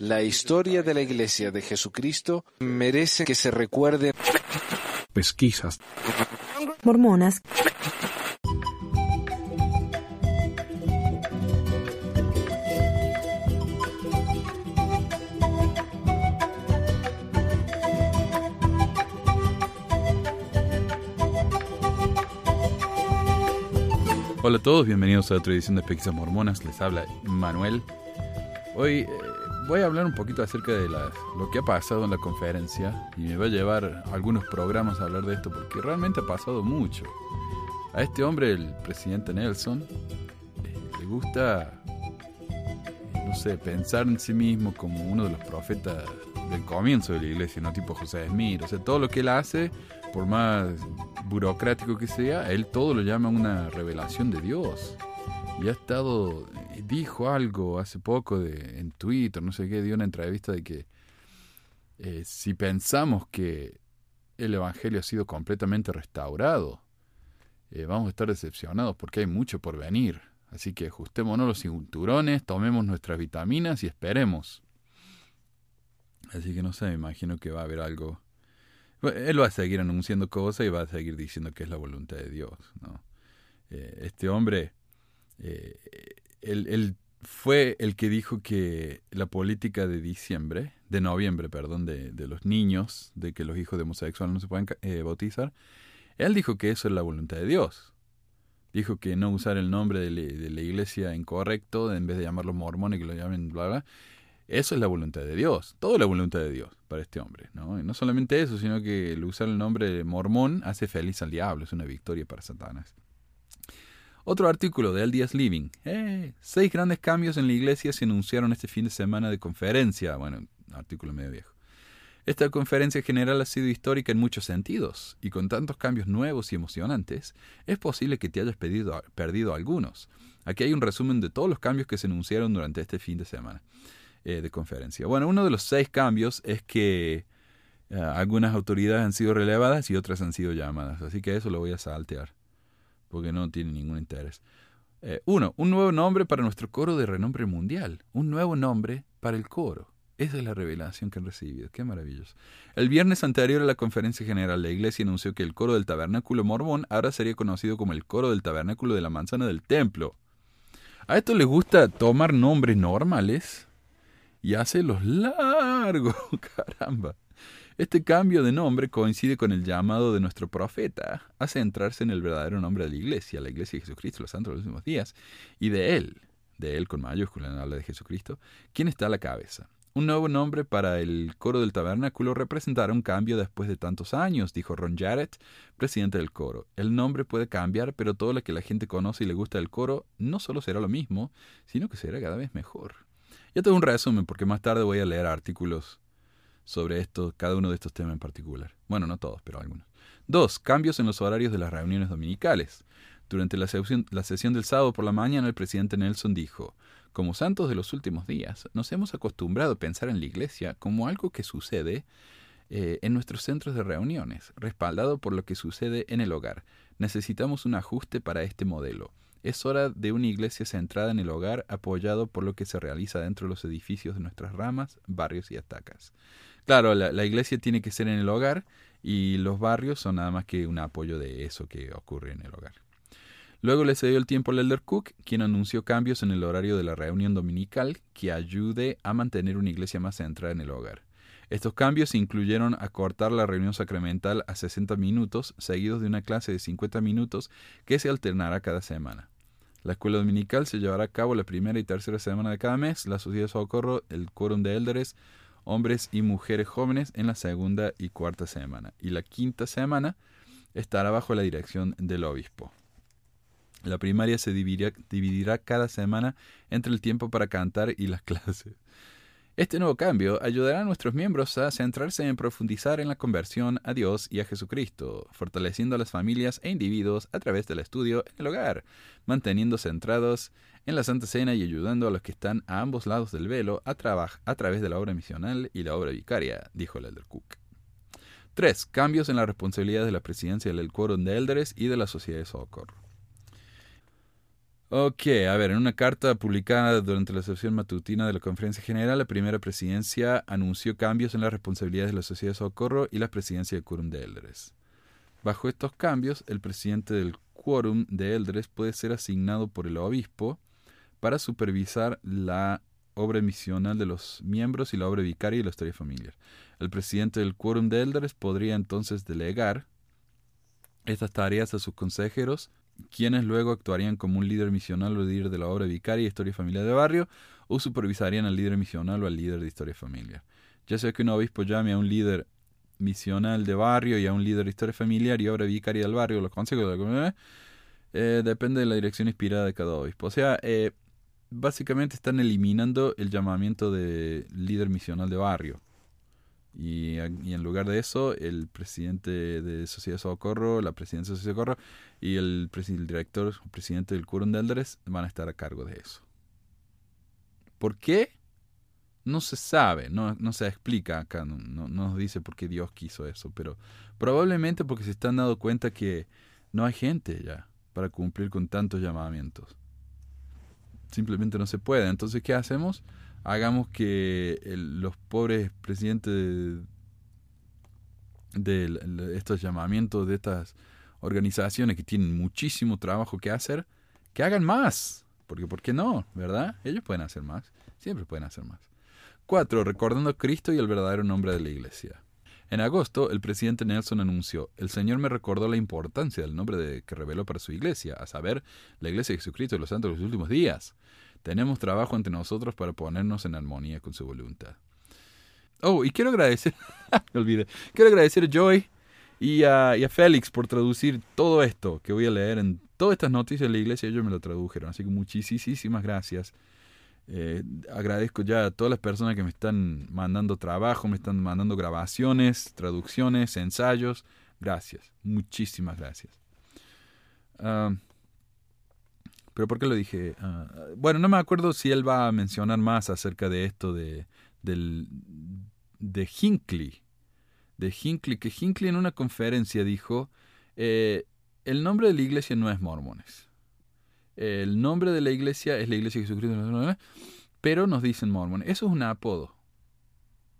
La historia de la Iglesia de Jesucristo merece que se recuerde. Pesquisas. Mormonas. Hola a todos, bienvenidos a otra edición de Pesquisas Mormonas. Les habla Manuel. Hoy eh, voy a hablar un poquito acerca de la- lo que ha pasado en la conferencia y me va a llevar algunos programas a hablar de esto porque realmente ha pasado mucho. A este hombre, el presidente Nelson, eh, le gusta, eh, no sé, pensar en sí mismo como uno de los profetas del comienzo de la iglesia, no tipo José Smith. O sea, todo lo que él hace, por más burocrático que sea, él todo lo llama una revelación de Dios. Y ha estado, eh, dijo algo hace poco de, en Twitter, no sé qué, dio una entrevista de que eh, si pensamos que el Evangelio ha sido completamente restaurado, eh, vamos a estar decepcionados porque hay mucho por venir. Así que ajustémonos los cinturones, tomemos nuestras vitaminas y esperemos. Así que no sé, me imagino que va a haber algo. Él va a seguir anunciando cosas y va a seguir diciendo que es la voluntad de Dios. ¿no? Eh, este hombre, él, él fue el que dijo que la política de diciembre, de noviembre, perdón, de, de los niños, de que los hijos de homosexuales no se pueden eh, bautizar, él dijo que eso es la voluntad de Dios. Dijo que no usar el nombre de, la- iglesia incorrecto, en vez de llamarlos mormones, que lo llamen bla, bla. Eso es la voluntad de Dios. Todo es la voluntad de Dios para este hombre. ¿no? Y no solamente eso, sino que el usar el nombre mormón hace feliz al diablo. Es una victoria para Satanás. Otro artículo de LDS Living. Eh, seis grandes cambios en la iglesia se anunciaron este fin de semana de conferencia. Bueno, artículo medio viejo. Esta conferencia general ha sido histórica en muchos sentidos, y con tantos cambios nuevos y emocionantes, es posible que te hayas perdido algunos. Aquí hay un resumen de todos los cambios que se anunciaron durante este fin de semana eh, de conferencia. Bueno, uno de los seis cambios es que eh, algunas autoridades han sido relevadas y otras han sido llamadas, así que eso lo voy a saltear, porque no tiene ningún interés. Eh, uno, un nuevo nombre para nuestro coro de renombre mundial, un nuevo nombre para el coro. Esa es la revelación que han recibido. Qué maravilloso. El viernes anterior a la conferencia general, la iglesia anunció que el coro del tabernáculo mormón ahora sería conocido como el coro del tabernáculo de la manzana del templo. A esto les gusta tomar nombres normales y hacerlos largos. Caramba. Este cambio de nombre coincide con el llamado de nuestro profeta a centrarse en el verdadero nombre de la iglesia, la iglesia de Jesucristo, los santos de los últimos días, y de él, de él con mayúscula, habla de Jesucristo, quien está a la cabeza. Un nuevo nombre para el coro del tabernáculo representará un cambio después de tantos años, dijo Ron Jarrett, presidente del coro. El nombre puede cambiar, pero todo lo que la gente conoce y le gusta del coro no solo será lo mismo, sino que será cada vez mejor. Ya tengo un resumen, porque más tarde voy a leer artículos sobre esto, cada uno de estos temas en particular. Bueno, no todos, pero algunos. Dos, cambios en los horarios de las reuniones dominicales. Durante la sesión, del sábado por la mañana, el presidente Nelson dijo, como santos de los últimos días, nos hemos acostumbrado a pensar en la iglesia como algo que sucede eh, en nuestros centros de reuniones, respaldado por lo que sucede en el hogar. Necesitamos un ajuste para este modelo. Es hora de una iglesia centrada en el hogar, apoyado por lo que se realiza dentro de los edificios de nuestras ramas, barrios y atacas. Claro, la, la iglesia tiene que ser en el hogar y los barrios son nada más que un apoyo de eso que ocurre en el hogar. Luego le cedió el tiempo al Elder Cook, quien anunció cambios en el horario de la reunión dominical que ayude a mantener una iglesia más centrada en el hogar. Estos cambios incluyeron acortar la reunión sacramental a 60 minutos, seguidos de una clase de 50 minutos que se alternará cada semana. La escuela dominical se llevará a cabo la primera y tercera semana de cada mes, la sociedad de socorro, el quórum de élderes, hombres y mujeres jóvenes en la segunda y cuarta semana, y la quinta semana estará bajo la dirección del obispo. La primaria se dividirá, dividirá cada semana entre el tiempo para cantar y las clases. Este nuevo cambio ayudará a nuestros miembros a centrarse en profundizar en la conversión a Dios y a Jesucristo, fortaleciendo a las familias e individuos a través del estudio en el hogar, manteniendo centrados en la Santa Cena y ayudando a los que están a ambos lados del velo a, a través de la obra misional y la obra vicaria, dijo el Elder Cook. 3. Cambios en la responsabilidad de la presidencia del quórum de élderes y de la sociedad de socorro. Ok, a ver, en una carta publicada durante la sesión matutina de la Conferencia General, la primera presidencia anunció cambios en las responsabilidades de la Sociedad de Socorro y la presidencia del Quórum de Eldres. Bajo estos cambios, el presidente del Quórum de Eldres puede ser asignado por el obispo para supervisar la obra misional de los miembros y la obra vicaria y la historia familiar. El presidente del Quórum de Eldres podría entonces delegar estas tareas a sus consejeros quienes luego actuarían como un líder misional o líder de la obra vicaria y historia familiar de barrio, o supervisarían al líder misional o al líder de historia familiar. Ya sea que un obispo llame a un líder misional de barrio y a un líder de historia familiar y obra vicaria del barrio, los consejos de la comunidad, eh, depende de la dirección inspirada de cada obispo. O sea, eh, básicamente están eliminando el llamamiento de líder misional de barrio. Y, en lugar de eso, el presidente de Sociedad Socorro, la presidencia de Sociedad Socorro y el, director o presidente del Quórum de Eldres van a estar a cargo de eso. ¿Por qué? No se sabe, no, no se explica acá, no, no, nos dice por qué Dios quiso eso, pero probablemente porque se están dando cuenta que no hay gente ya para cumplir con tantos llamamientos. Simplemente no se puede. Entonces, ¿qué hacemos? Hagamos que los pobres presidentes de, estos llamamientos, de estas organizaciones que tienen muchísimo trabajo que hacer, que hagan más. Porque, ¿por qué no? ¿Verdad? Ellos pueden hacer más. Siempre pueden hacer más. Cuatro, recordando a Cristo y el verdadero nombre de la iglesia. En agosto, el presidente Nelson anunció, el Señor me recordó la importancia del nombre de, que reveló para su iglesia, a saber, la iglesia de Jesucristo de los santos de los últimos días. Tenemos trabajo entre nosotros para ponernos en armonía con su voluntad. Oh, y quiero agradecer, me olvidé, quiero agradecer a Joy y a, Félix por traducir todo esto que voy a leer en todas estas noticias de la iglesia, ellos me lo tradujeron, así que muchísimas gracias. Eh, agradezco ya a todas las personas que me están mandando trabajo, me están mandando grabaciones, traducciones, ensayos. Gracias, muchísimas gracias. Ah, pero ¿por qué lo dije? Ah, bueno, no me acuerdo si él va a mencionar más acerca de esto de, del, de Hinckley. De Hinckley, que Hinckley en una conferencia dijo, eh, el nombre de la iglesia no es mormones. El nombre de la iglesia es la iglesia de Jesucristo, pero nos dicen mormones. Eso es un apodo.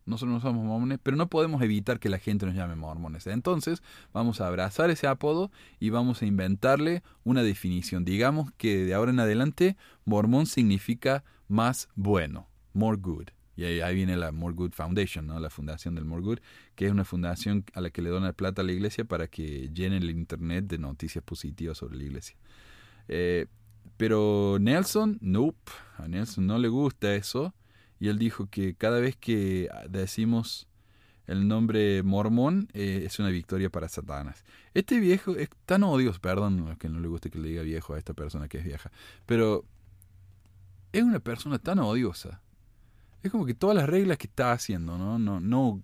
Nosotros no somos mormones, pero no podemos evitar que la gente nos llame mormones. Entonces, vamos a abrazar ese apodo y vamos a inventarle una definición. Digamos que de ahora en adelante, mormón significa más bueno, more good. Y ahí, viene la More Good Foundation, la fundación del More Good, que es una fundación a la que le dona plata a la iglesia para que llene el Internet de noticias positivas sobre la iglesia. Eh, pero Nelson, nope, a Nelson no le gusta eso y él dijo que cada vez que decimos el nombre mormón eh, es una victoria para Satanás. Este viejo es tan odioso, perdón, que no le guste que le diga viejo a esta persona que es vieja, pero es una persona tan odiosa. Es como que todas las reglas que está haciendo, ¿no? No, no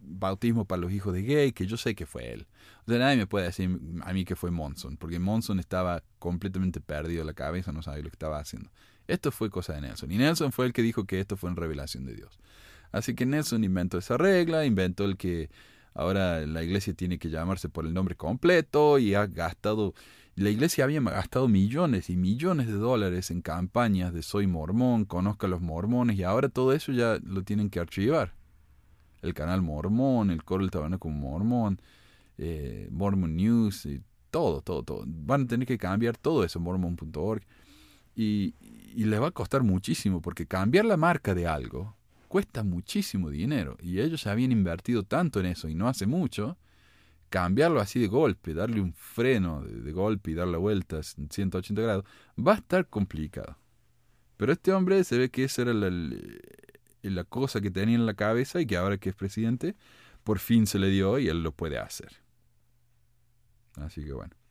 bautismo para los hijos de gay, que yo sé que fue él. O sea, nadie me puede decir a mí que fue Monson, porque Monson estaba completamente perdido de la cabeza, no sabía lo que estaba haciendo. Esto fue cosa de Nelson. Y Nelson fue el que dijo que esto fue en revelación de Dios. Así que Nelson inventó esa regla, inventó el que ahora la iglesia tiene que llamarse por el nombre completo y ha gastado, la iglesia había gastado millones y millones de dólares en campañas de soy mormón, conozca a los mormones y ahora todo eso ya lo tienen que archivar. El canal mormón, el coro del como mormón, eh, Mormon News, y todo, todo, todo. Van a tener que cambiar todo eso, mormon.org. Y, y le va a costar muchísimo porque cambiar la marca de algo cuesta muchísimo dinero y ellos ya habían invertido tanto en eso y no hace mucho, cambiarlo así de golpe, darle un freno de, golpe y dar la vuelta en 180 grados, va a estar complicado. Pero este hombre se ve que esa era la, la cosa que tenía en la cabeza y que ahora que es presidente, por fin se le dio y él lo puede hacer. Así que bueno.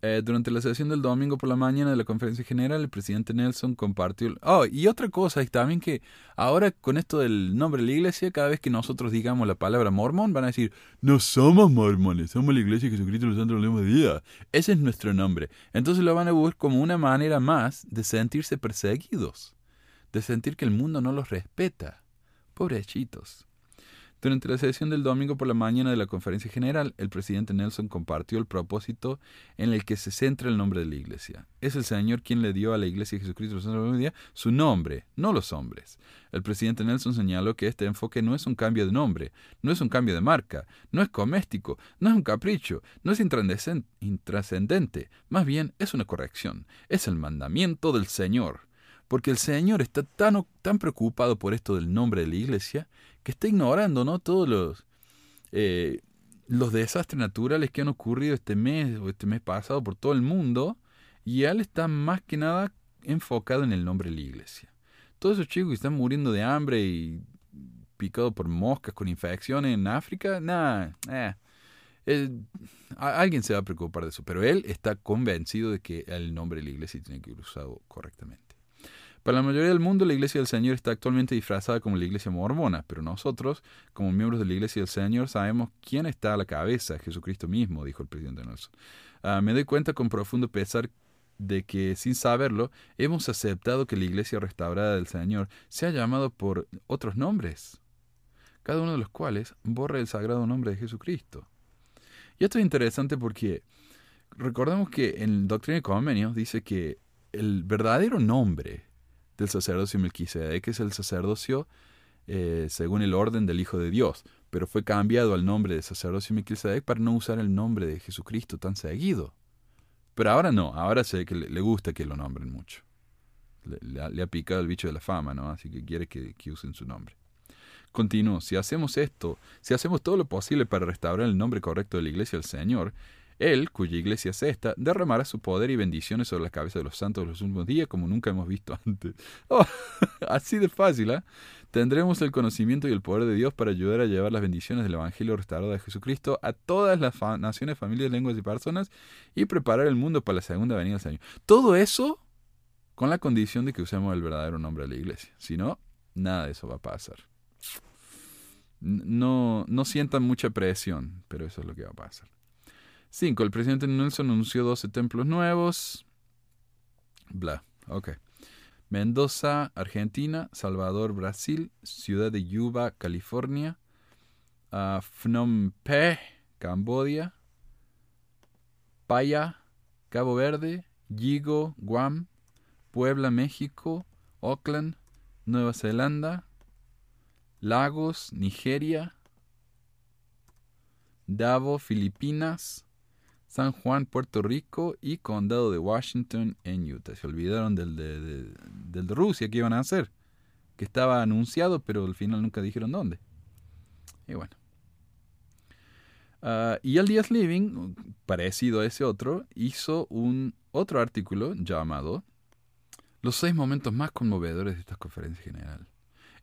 Eh, durante la sesión del domingo por la mañana de la conferencia general, el presidente Nelson compartió... Oh, y otra cosa es también que ahora con esto del nombre de la iglesia, cada vez que nosotros digamos la palabra mormón, van a decir, no somos mormones, somos la iglesia de Jesucristo los santos de día. Ese es nuestro nombre. Entonces lo van a ver como una manera más de sentirse perseguidos, de sentir que el mundo no los respeta. Pobrecitos. Durante la sesión del domingo por la mañana de la conferencia general, el presidente Nelson compartió el propósito en el que se centra el nombre de la iglesia. Es el Señor quien le dio a la iglesia de Jesucristo su nombre, no los hombres. El presidente Nelson señaló que este enfoque no es un cambio de nombre, no es un cambio de marca, no es coméstico, no es un capricho, no es intrascendente, más bien es una corrección, es el mandamiento del Señor porque el Señor está tan, tan preocupado por esto del nombre de la iglesia que está ignorando ¿no? todos los, eh, los desastres naturales que han ocurrido este mes o este mes pasado por todo el mundo y él está más que nada enfocado en el nombre de la iglesia. Todos esos chicos que están muriendo de hambre y picados por moscas con infecciones en África, nada, eh, alguien se va a preocupar de eso, pero él está convencido de que el nombre de la iglesia tiene que ser usado correctamente. Para la mayoría del mundo, la Iglesia del Señor está actualmente disfrazada como la Iglesia mormona, pero nosotros, como miembros de la Iglesia del Señor, sabemos quién está a la cabeza, Jesucristo mismo, dijo el presidente Nelson. Ah, me doy cuenta con profundo pesar de que, sin saberlo, hemos aceptado que la Iglesia restaurada del Señor sea llamado por otros nombres, cada uno de los cuales borra el sagrado nombre de Jesucristo. Y esto es interesante porque recordamos que en Doctrina y Convenios dice que el verdadero nombre del sacerdocio Melquisedec, es el sacerdocio eh, según el orden del Hijo de Dios, pero fue cambiado al nombre de sacerdocio Melquisedec para no usar el nombre de Jesucristo tan seguido. Pero ahora no, ahora sé que le, gusta que lo nombren mucho. Le, ha picado el bicho de la fama, ¿no? Así que quiere que, que usen su nombre. Continúo, si hacemos esto, si hacemos todo lo posible para restaurar el nombre correcto de la iglesia del Señor, él, cuya iglesia es esta, derramará su poder y bendiciones sobre la cabeza de los santos los últimos días como nunca hemos visto antes. Oh, así de fácil, ¿eh? Tendremos el conocimiento y el poder de Dios para ayudar a llevar las bendiciones del Evangelio restaurado de Jesucristo a todas las naciones, familias, lenguas y personas y preparar el mundo para la segunda venida del Señor. Todo eso con la condición de que usemos el verdadero nombre de la iglesia. Si no, nada de eso va a pasar. No, no sientan mucha presión, pero eso es lo que va a pasar. 5. El presidente Nelson anunció 12 templos nuevos. Bla. Ok. Mendoza, Argentina. Salvador, Brasil. Ciudad de Yuba, California. Uh, Phnom Penh, Cambodia. Paya, Cabo Verde. Yigo, Guam. Puebla, México. Auckland, Nueva Zelanda. Lagos, Nigeria. Davo, Filipinas. San Juan, Puerto Rico y Condado de Washington en Utah. Se olvidaron del de, del de Rusia que iban a hacer, que estaba anunciado, pero al final nunca dijeron dónde. Y bueno. Uh, y el Díaz Living, parecido a ese otro, hizo un otro artículo llamado Los seis momentos más conmovedores de esta conferencia general.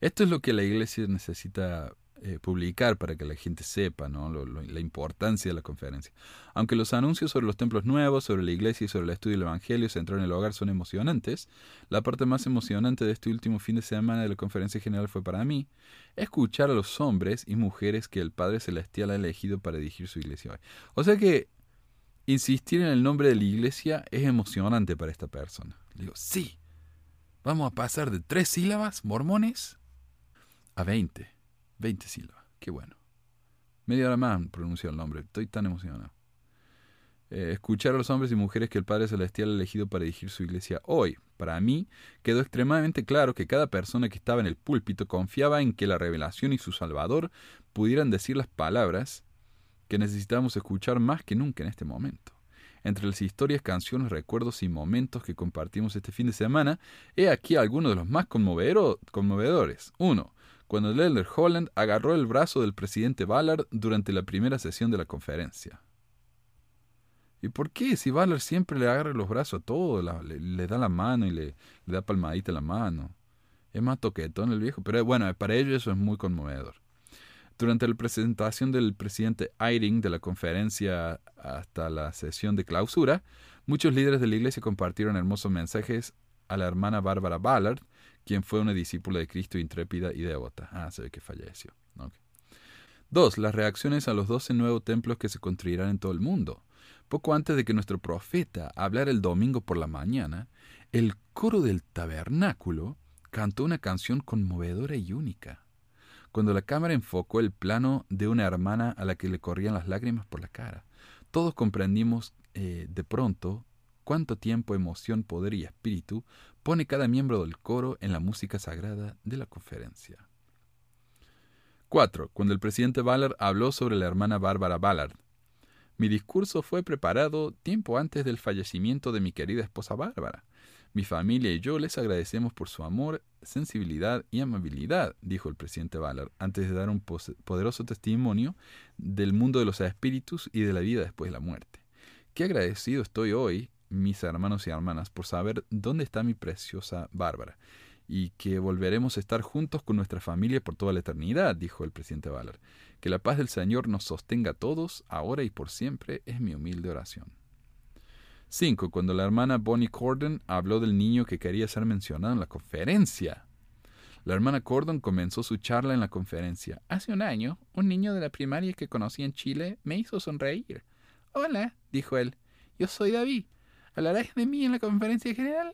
Esto es lo que la iglesia necesita eh, publicar para que la gente sepa ¿no? la importancia de la conferencia. Aunque los anuncios sobre los templos nuevos, sobre la iglesia y sobre el estudio del Evangelio centrado en el hogar son emocionantes, la parte más emocionante de este último fin de semana de la conferencia general fue para mí escuchar a los hombres y mujeres que el Padre Celestial ha elegido para dirigir su iglesia hoy. O sea que insistir en el nombre de la iglesia es emocionante para esta persona. Le digo, sí, vamos a pasar de tres sílabas, mormones, a veinte. 20 sílabas. Qué bueno. Media hora más pronunció el nombre. Estoy tan emocionado. Eh, escuchar a los hombres y mujeres que el Padre Celestial ha elegido para dirigir su iglesia hoy. Para mí, quedó extremadamente claro que cada persona que estaba en el púlpito confiaba en que la revelación y su Salvador pudieran decir las palabras que necesitamos escuchar más que nunca en este momento. Entre las historias, canciones, recuerdos y momentos que compartimos este fin de semana, he aquí algunos de los más conmovedores. Uno, cuando Lelder Holland agarró el brazo del presidente Ballard durante la primera sesión de la conferencia. ¿Y por qué? Si Ballard siempre le agarra los brazos a todo, le, da la mano y le, da palmadita la mano. Es más toquetón el viejo, pero bueno, para ellos eso es muy conmovedor. Durante la presentación del presidente Eyring de la conferencia hasta la sesión de clausura, muchos líderes de la iglesia compartieron hermosos mensajes a la hermana Bárbara Ballard, quien fue una discípula de Cristo intrépida y devota. Ah, se ve que falleció. Dos, las reacciones a los doce nuevos templos que se construirán en todo el mundo. Poco antes de que nuestro profeta hablara el domingo por la mañana, el coro del tabernáculo cantó una canción conmovedora y única. cuando la cámara enfocó el plano de una hermana a la que le corrían las lágrimas por la cara. Todos comprendimos eh, de pronto cuánto tiempo, emoción, poder y espíritu pone cada miembro del coro en la música sagrada de la conferencia. 4. Cuando el presidente Ballard habló sobre la hermana Bárbara Ballard. Mi discurso fue preparado tiempo antes del fallecimiento de mi querida esposa Bárbara. Mi familia y yo les agradecemos por su amor, sensibilidad y amabilidad, dijo el presidente Ballard, antes de dar un poderoso testimonio del mundo de los espíritus y de la vida después de la muerte. Qué agradecido estoy hoy, mis hermanos y hermanas, por saber dónde está mi preciosa Bárbara y que volveremos a estar juntos con nuestra familia por toda la eternidad, dijo el presidente Ballard. Que la paz del Señor nos sostenga a todos, ahora y por siempre, es mi humilde oración. 5. Cuando la hermana Bonnie Cordon habló del niño que quería ser mencionado en la conferencia. La hermana Cordon comenzó su charla en la conferencia. Hace un año, un niño de la primaria que conocí en Chile me hizo sonreír. Hola, dijo él. Yo soy David. ¿Hablarás de mí en la conferencia general?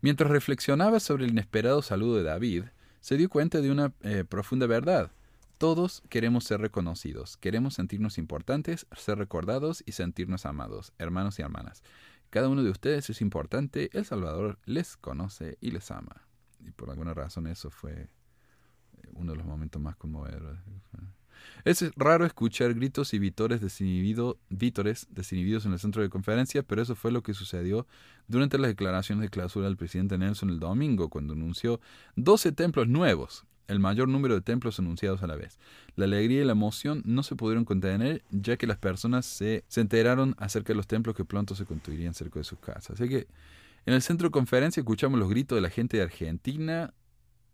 Mientras reflexionaba sobre el inesperado saludo de David, se dio cuenta de una eh, profunda verdad. Todos queremos ser reconocidos, queremos sentirnos importantes, ser recordados y sentirnos amados, hermanos y hermanas. Cada uno de ustedes es importante, el Salvador les conoce y les ama. Y por alguna razón eso fue eh, uno de los momentos más conmovedores. Es raro escuchar gritos y vítores, vítores desinhibidos en el centro de conferencia, pero eso fue lo que sucedió durante las declaraciones de clausura del presidente Nelson el domingo, cuando anunció 12 templos nuevos, el mayor número de templos anunciados a la vez. La alegría y la emoción no se pudieron contener, ya que las personas se, se enteraron acerca de los templos que pronto se construirían cerca de sus casas. Así que en el centro de conferencia escuchamos los gritos de la gente de Argentina,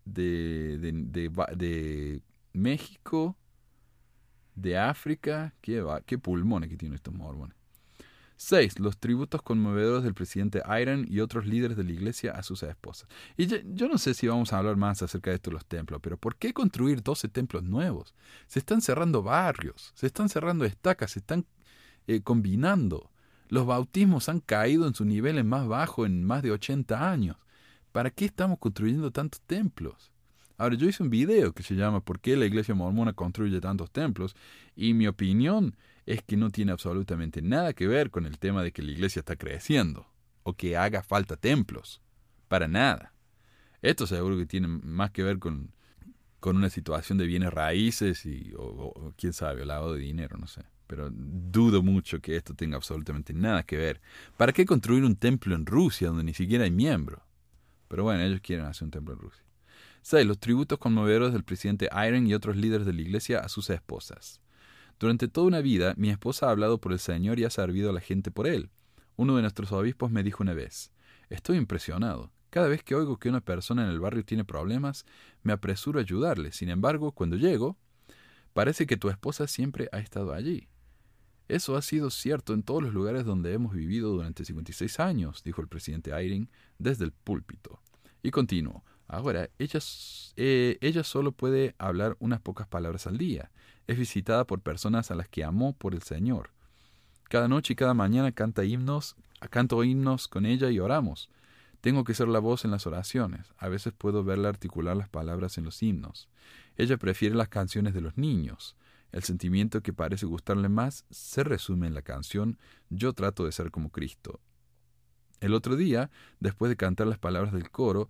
de, de, de México, de África. Qué, qué pulmones que tienen estos mormones. 6. Los tributos conmovedores del presidente Iron y otros líderes de la iglesia a sus esposas. Y yo, no sé si vamos a hablar más acerca de esto los templos, pero ¿por qué construir 12 templos nuevos? Se están cerrando barrios, se están cerrando estacas, se están eh, combinando. Los bautismos han caído en sus niveles más bajos en más de 80 años. ¿Para qué estamos construyendo tantos templos? Ahora, yo hice un video que se llama ¿Por qué la iglesia mormona construye tantos templos? Y mi opinión es que no tiene absolutamente nada que ver con el tema de que la iglesia está creciendo o que haga falta templos. Para nada. Esto seguro que tiene más que ver con, con una situación de bienes raíces y, o, quién sabe, lavado de dinero, no sé. Pero dudo mucho que esto tenga absolutamente nada que ver. ¿Para qué construir un templo en Rusia donde ni siquiera hay miembro? Pero bueno, ellos quieren hacer un templo en Rusia. 6. Los tributos conmovedores del presidente Iron y otros líderes de la iglesia a sus esposas. Durante toda una vida, mi esposa ha hablado por el Señor y ha servido a la gente por él. Uno de nuestros obispos me dijo una vez, Estoy impresionado. Cada vez que oigo que una persona en el barrio tiene problemas, me apresuro a ayudarle. Sin embargo, cuando llego, parece que tu esposa siempre ha estado allí. Eso ha sido cierto en todos los lugares donde hemos vivido durante 56 años, dijo el presidente Eyring desde el púlpito. Y continuó, Ahora, ella, eh, ella solo puede hablar unas pocas palabras al día. Es visitada por personas a las que amó por el Señor. Cada noche y cada mañana canta himnos, canto himnos con ella y oramos. Tengo que ser la voz en las oraciones. A veces puedo verla articular las palabras en los himnos. Ella prefiere las canciones de los niños. El sentimiento que parece gustarle más se resume en la canción Yo trato de ser como Cristo. El otro día, después de cantar las palabras del coro,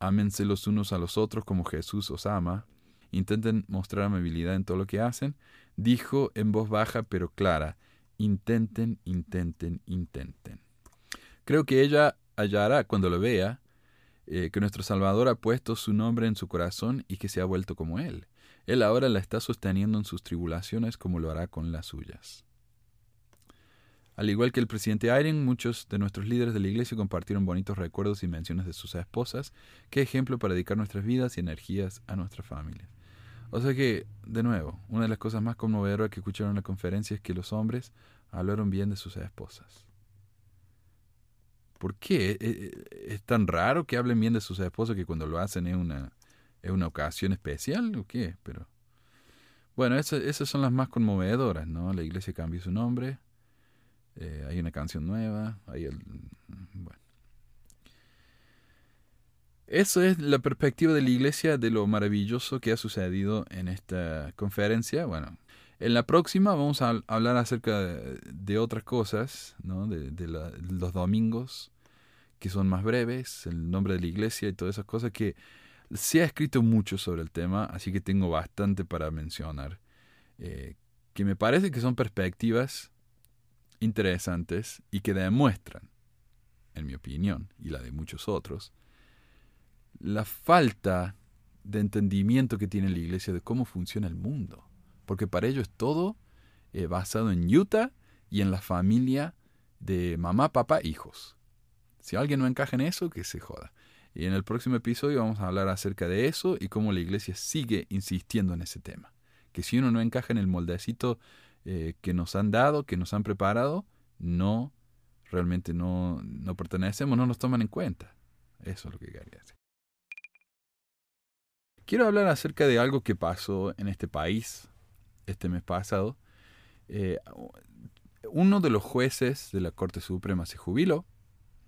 ámense los unos a los otros como Jesús os ama, intenten mostrar amabilidad en todo lo que hacen, dijo en voz baja pero clara, intenten, intenten, intenten. Creo que ella hallará cuando lo vea eh, que nuestro Salvador ha puesto su nombre en su corazón y que se ha vuelto como Él. Él ahora la está sosteniendo en sus tribulaciones como lo hará con las suyas. Al igual que el presidente Ayren, muchos de nuestros líderes de la iglesia compartieron bonitos recuerdos y menciones de sus esposas. Qué ejemplo para dedicar nuestras vidas y energías a nuestra familia. O sea que, de nuevo, una de las cosas más conmovedoras que escucharon en la conferencia es que los hombres hablaron bien de sus esposas. ¿Por qué? ¿E-, e-, ¿Es tan raro que hablen bien de sus esposas que cuando lo hacen es una, es una ocasión especial o qué? Pero bueno, esas, esas son las más conmovedoras, ¿no? La iglesia cambió su nombre, eh, hay una canción nueva, hay el, bueno. Eso es la perspectiva de la iglesia de lo maravilloso que ha sucedido en esta conferencia. Bueno, en la próxima vamos a hablar acerca de, otras cosas, ¿no? de, los domingos, que son más breves, el nombre de la iglesia y todas esas cosas que se ha escrito mucho sobre el tema, así que tengo bastante para mencionar, eh, que me parece que son perspectivas interesantes y que demuestran, en mi opinión y la de muchos otros, la falta de entendimiento que tiene la iglesia de cómo funciona el mundo. Porque para ello es todo eh, basado en Utah y en la familia de mamá, papá, hijos. Si alguien no encaja en eso, que se joda. Y en el próximo episodio vamos a hablar acerca de eso y cómo la iglesia sigue insistiendo en ese tema. Que si uno no encaja en el moldecito eh, que nos han dado, que nos han preparado, no, realmente no, no pertenecemos, no nos toman en cuenta. Eso es lo que quería decir. Quiero hablar acerca de algo que pasó en este país este mes pasado. Eh, uno de los jueces de la Corte Suprema se jubiló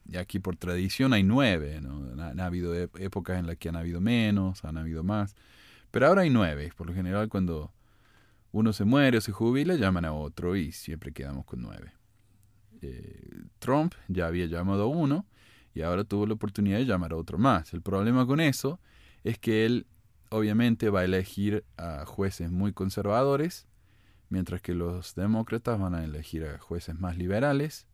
y aquí por tradición hay nueve, ¿no? Han, habido épocas en las que han habido menos, han habido más, pero ahora hay nueve. Por lo general cuando uno se muere o se jubila, llaman a otro y siempre quedamos con nueve. Eh, Trump ya había llamado a uno y ahora tuvo la oportunidad de llamar a otro más. El problema con eso es que él obviamente va a elegir a jueces muy conservadores, mientras que los demócratas van a elegir a jueces más liberales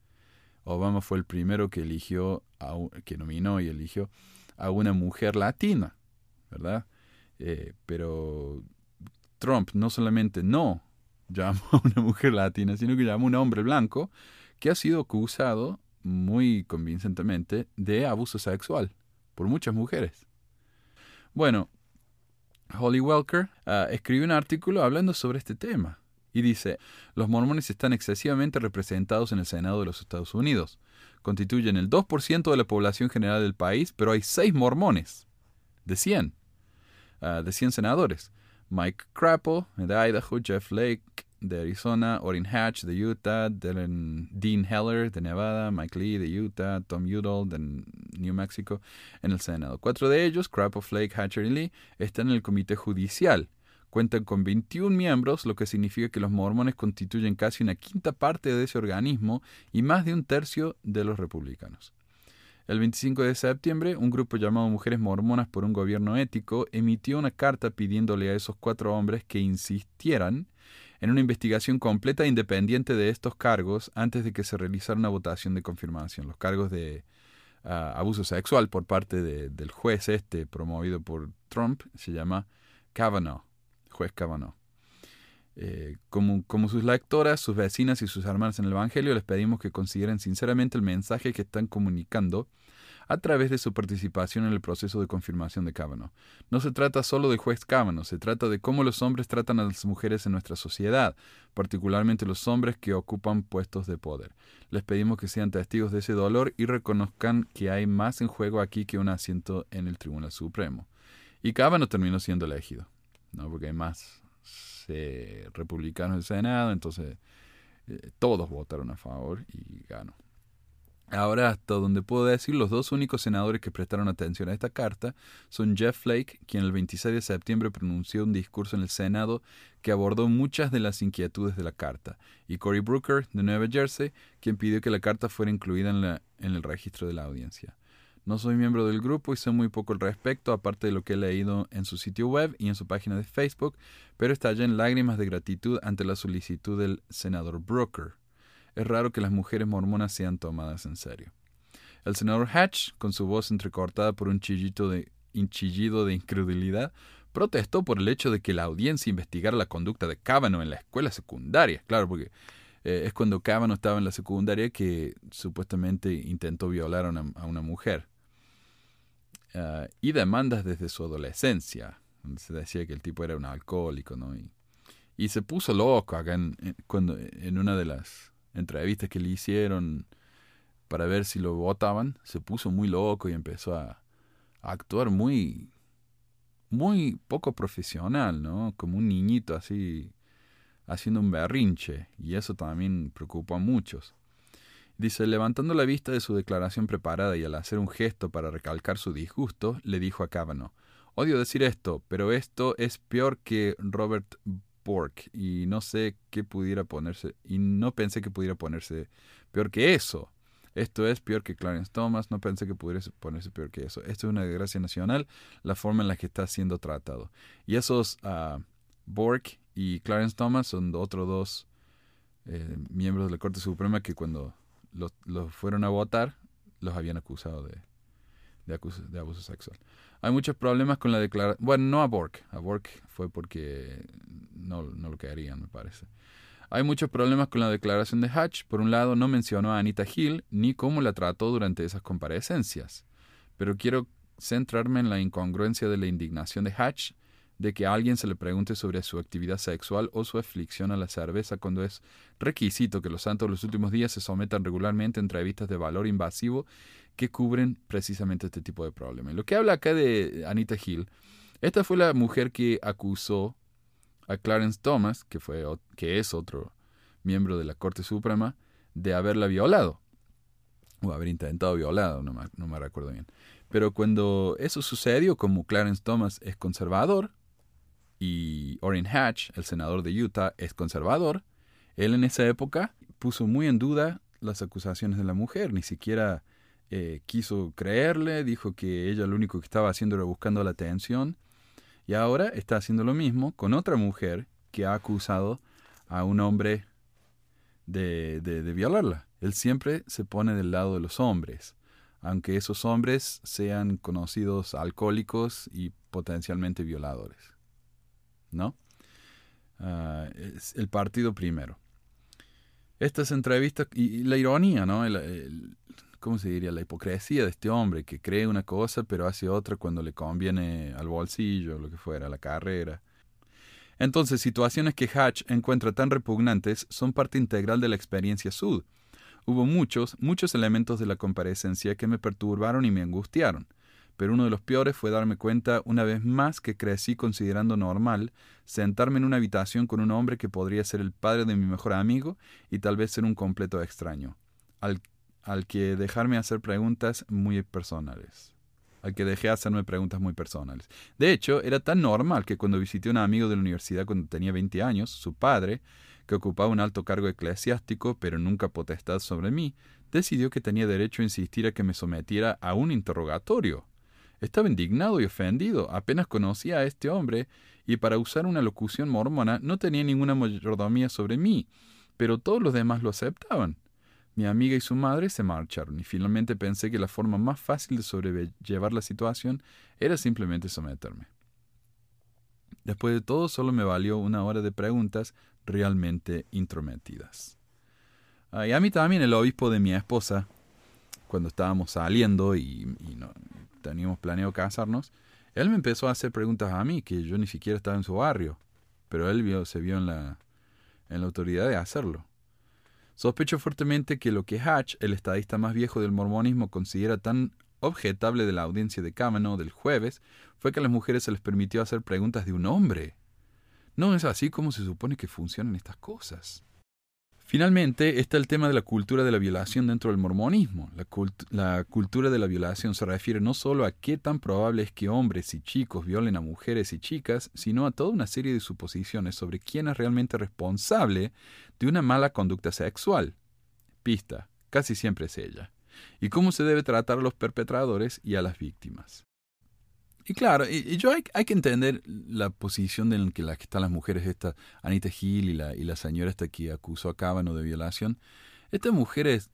Obama fue el primero que eligió, a, que nominó y eligió a una mujer latina, ¿verdad? Eh, pero Trump no solamente no llamó a una mujer latina, sino que llamó a un hombre blanco que ha sido acusado muy convincentemente de abuso sexual por muchas mujeres. Bueno, Holly Welker ah, escribió un artículo hablando sobre este tema. Y dice, los mormones están excesivamente representados en el Senado de los Estados Unidos. Constituyen el 2% de la población general del país, pero hay 6 mormones. De 100. Ah, de 100 senadores. Mike Crapo, de Idaho, Jeff Lake, de Arizona, Orrin Hatch, de Utah, Dean Heller, de Nevada, Mike Lee, de Utah, Tom Udall, de New Mexico, en el Senado. Cuatro de ellos, Crapo, Flake, Hatcher y Lee, están en el Comité Judicial cuentan con 21 miembros, lo que significa que los mormones constituyen casi una quinta parte de ese organismo y más de un tercio de los republicanos. El 25 de septiembre, un grupo llamado Mujeres Mormonas por un Gobierno Ético emitió una carta pidiéndole a esos cuatro hombres que insistieran en una investigación completa e independiente de estos cargos antes de que se realizara una votación de confirmación. Los cargos de ah, abuso sexual por parte del juez este promovido por Trump se llama Kavanaugh juez Kavanaugh. Eh, como, como sus lectoras, sus vecinas y sus hermanas en el Evangelio, les pedimos que consideren sinceramente el mensaje que están comunicando a través de su participación en el proceso de confirmación de Kavanaugh. No se trata solo del juez Kavanaugh, se trata de cómo los hombres tratan a las mujeres en nuestra sociedad, particularmente los hombres que ocupan puestos de poder. Les pedimos que sean testigos de ese dolor y reconozcan que hay más en juego aquí que un asiento en el Tribunal Supremo. Y Kavanaugh terminó siendo elegido. ¿no? porque hay más eh, republicanos en el Senado, entonces eh, todos votaron a favor y ganó. Ahora, hasta donde puedo decir, los dos únicos senadores que prestaron atención a esta carta son Jeff Flake, quien el 26 de septiembre pronunció un discurso en el Senado que abordó muchas de las inquietudes de la carta, y Cory Brooker, de Nueva Jersey, quien pidió que la carta fuera incluida en, la, en el registro de la audiencia. No soy miembro del grupo y sé muy poco al respecto, aparte de lo que he leído en su sitio web y en su página de Facebook, pero estallé en lágrimas de gratitud ante la solicitud del senador Brooker. Es raro que las mujeres mormonas sean tomadas en serio. El senador Hatch, con su voz entrecortada por un chillito de, chillido de incredulidad, protestó por el hecho de que la audiencia investigara la conducta de Kavanaugh en la escuela secundaria. Claro, porque eh, es cuando Kavanaugh estaba en la secundaria que supuestamente intentó violar a una mujer. Ah, y demandas desde su adolescencia, se decía que el tipo era un alcohólico, ¿no? Y, se puso loco acá en, cuando, en una de las entrevistas que le hicieron para ver si lo votaban, se puso muy loco y empezó a, a actuar muy, muy poco profesional, ¿no? Como un niñito así, haciendo un berrinche, y eso también preocupa a muchos. Dice, levantando la vista de su declaración preparada y al hacer un gesto para recalcar su disgusto, le dijo a Kavanaugh, odio decir esto, pero esto es peor que Robert Bork y no sé qué pudiera ponerse, y no pensé que pudiera ponerse peor que eso. Esto es peor que Clarence Thomas, no pensé que pudiera ponerse peor que eso. Esto es una desgracia nacional, la forma en la que está siendo tratado. Y esos uh, Bork y Clarence Thomas son otros dos eh, miembros de la Corte Suprema que cuando los, fueron a votar los habían acusado de, de, de, abuso sexual. Hay muchos problemas con la declaración. Bueno, no a Bork. A Bork fue porque no, no lo querían, me parece. Hay muchos problemas con la declaración de Hatch. Por un lado, no mencionó a Anita Hill ni cómo la trató durante esas comparecencias. Pero quiero centrarme en la incongruencia de la indignación de Hatch de que alguien se le pregunte sobre su actividad sexual o su aflicción a la cerveza cuando es requisito que los santos los últimos días se sometan regularmente a entrevistas de valor invasivo que cubren precisamente este tipo de problemas. Lo que habla acá de Anita Hill, esta fue la mujer que acusó a Clarence Thomas, que, fue, que es otro miembro de la Corte Suprema, de haberla violado. O haber intentado violado, no me, no me recuerdo bien. Pero cuando eso sucedió, como Clarence Thomas es conservador y Orrin Hatch, el senador de Utah, es conservador, él en esa época puso muy en duda las acusaciones de la mujer, ni siquiera eh, quiso creerle, dijo que ella lo único que estaba haciendo era buscando la atención y ahora está haciendo lo mismo con otra mujer que ha acusado a un hombre de, de, violarla. Él siempre se pone del lado de los hombres, aunque esos hombres sean conocidos alcohólicos y potencialmente violadores. ¿No? Ah, es el partido primero. Estas entrevistas, y, la ironía, ¿no? ¿cómo se diría? La hipocresía de este hombre que cree una cosa pero hace otra cuando le conviene al bolsillo, lo que fuera, la carrera. Entonces, situaciones que Hatch encuentra tan repugnantes son parte integral de la experiencia Sud. Hubo muchos, muchos elementos de la comparecencia que me perturbaron y me angustiaron, pero uno de los peores fue darme cuenta una vez más que crecí considerando normal sentarme en una habitación con un hombre que podría ser el padre de mi mejor amigo y tal vez ser un completo extraño, al al que dejarme hacer preguntas muy personales. Al que dejé hacerme preguntas muy personales. De hecho, era tan normal que cuando visité a un amigo de la universidad cuando tenía 20 años, su padre, que ocupaba un alto cargo eclesiástico pero nunca potestad sobre mí, decidió que tenía derecho a insistir a que me sometiera a un interrogatorio. Estaba indignado y ofendido, apenas conocía a este hombre, y para usar una locución mormona no tenía ninguna mayordomía sobre mí, pero todos los demás lo aceptaban. Mi amiga y su madre se marcharon y finalmente pensé que la forma más fácil de sobrellevar la situación era simplemente someterme. Después de todo, solo me valió una hora de preguntas realmente intrometidas. Ah, y a mí también el obispo de mi esposa, cuando estábamos saliendo y, teníamos planeado casarnos, él me empezó a hacer preguntas a mí, que yo ni siquiera estaba en su barrio, pero él vio, se vio en la, en la autoridad de hacerlo. Sospecho fuertemente que lo que Hatch, el estadista más viejo del mormonismo, considera tan objetable de la audiencia de Kavanaugh del jueves fue que a las mujeres se les permitió hacer preguntas de un hombre. No es así como se supone que funcionan estas cosas. Finalmente está el tema de la cultura de la violación dentro del mormonismo. La, cultura de la violación se refiere no solo a qué tan probable es que hombres y chicos violen a mujeres y chicas, sino a toda una serie de suposiciones sobre quién es realmente responsable de una mala conducta sexual. Pista, casi siempre es ella. Y cómo se debe tratar a los perpetradores y a las víctimas. Y claro, y, yo hay, que entender la posición en que, la que están las mujeres, esta Anita Hill y la, y la señora esta que acusó a Cábano de violación. Estas mujeres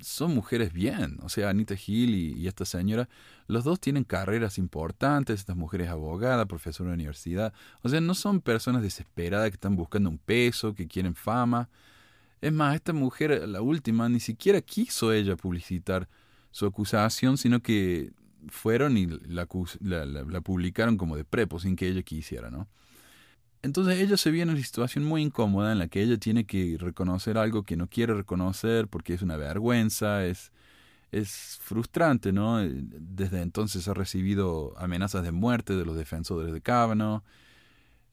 son mujeres bien, o sea, Anita Hill y, esta señora, los dos tienen carreras importantes, estas mujeres abogadas, profesora de universidad, o sea, no son personas desesperadas que están buscando un peso, que quieren fama. Es más, esta mujer, la última, ni siquiera quiso ella publicitar su acusación, sino que fueron y la, publicaron como de prepo sin que ella quisiera, ¿no? Entonces ella se ve en una situación muy incómoda en la que ella tiene que reconocer algo que no quiere reconocer porque es una vergüenza, es, es frustrante, ¿no? Desde entonces ha recibido amenazas de muerte de los defensores de Kavanaugh.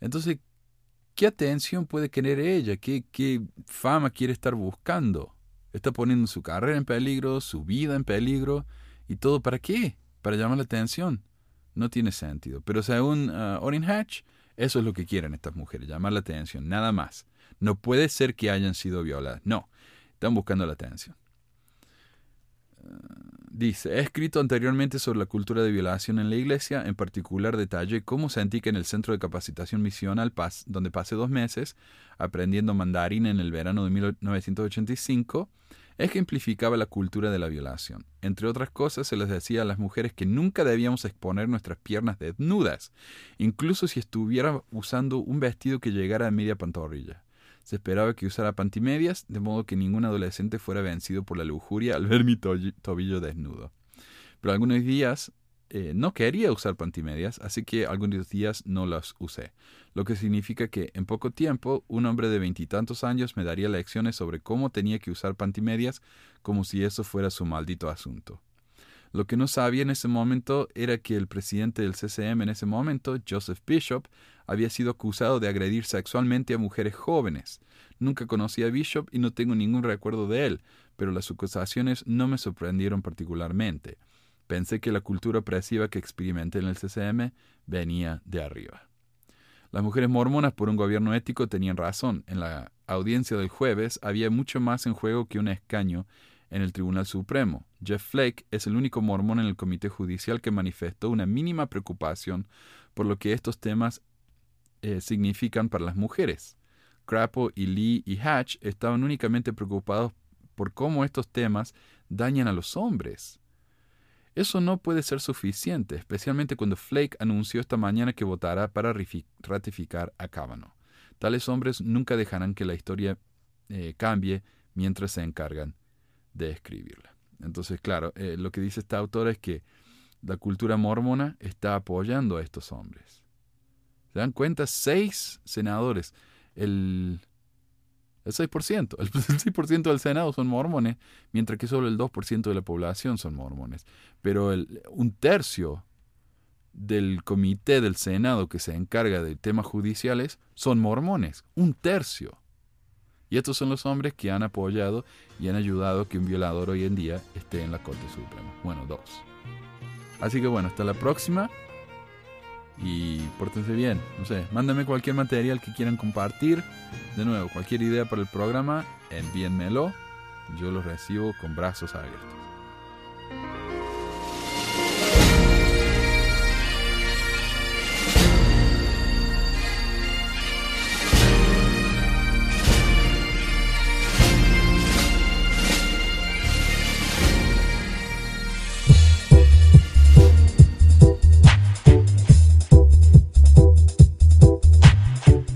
Entonces, ¿qué atención puede querer ella? ¿Qué, qué fama quiere estar buscando? Está poniendo su carrera en peligro, su vida en peligro, y todo para qué? Para llamar la atención. No tiene sentido. Pero según uh, Hatch, eso es lo que quieren estas mujeres, llamar la atención, nada más. No puede ser que hayan sido violadas. No, están buscando la atención. Dice, he escrito anteriormente sobre la cultura de violación en la iglesia, en particular detalle cómo sentí que en el centro de capacitación misional, donde pasé dos meses aprendiendo mandarín en el verano de 1985, ejemplificaba la cultura de la violación. Entre otras cosas, se les decía a las mujeres que nunca debíamos exponer nuestras piernas desnudas, incluso si estuviera usando un vestido que llegara a media pantorrilla. Se esperaba que usara pantimedias, de modo que ningún adolescente fuera vencido por la lujuria al ver mi tobillo desnudo. Pero algunos días eh, no quería usar pantimedias, así que algunos días no las usé. Lo que significa que en poco tiempo un hombre de veintitantos años me daría lecciones sobre cómo tenía que usar pantimedias como si eso fuera su maldito asunto. Lo que no sabía en ese momento era que el presidente del CCM en ese momento, Joseph Bishop, había sido acusado de agredir sexualmente a mujeres jóvenes. Nunca conocí a Bishop y no tengo ningún recuerdo de él, pero las acusaciones no me sorprendieron particularmente. Pensé que la cultura opresiva que experimenté en el CCM venía de arriba. Las mujeres mormonas por un gobierno ético tenían razón. En la audiencia del jueves había mucho más en juego que un escaño en el Tribunal Supremo. Jeff Flake es el único mormón en el comité judicial que manifestó una mínima preocupación por lo que estos temas eh, significan para las mujeres. Crapo y Lee y Hatch estaban únicamente preocupados por cómo estos temas dañan a los hombres. Eso no puede ser suficiente, especialmente cuando Flake anunció esta mañana que votará para ratificar a Kavanaugh. Tales hombres nunca dejarán que la historia eh, cambie mientras se encargan de escribirla. Entonces, claro, eh, lo que dice esta autora es que la cultura mormona está apoyando a estos hombres. ¿Se dan cuenta? Seis senadores. El, el 6%. El, 6% del Senado son mormones, mientras que solo el 2% de la población son mormones. Pero el, un tercio del comité del Senado que se encarga de temas judiciales son mormones. Un tercio. Y estos son los hombres que han apoyado y han ayudado que un violador hoy en día esté en la Corte Suprema. Bueno, dos. Así que bueno, hasta la próxima. Y pórtense bien. No sé, mándame cualquier material que quieran compartir. De nuevo, cualquier idea para el programa, envíenmelo. Yo lo recibo con brazos abiertos.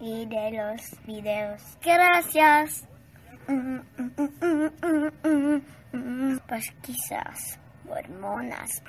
y de los videos. Gracias. Pues quizás hormonas.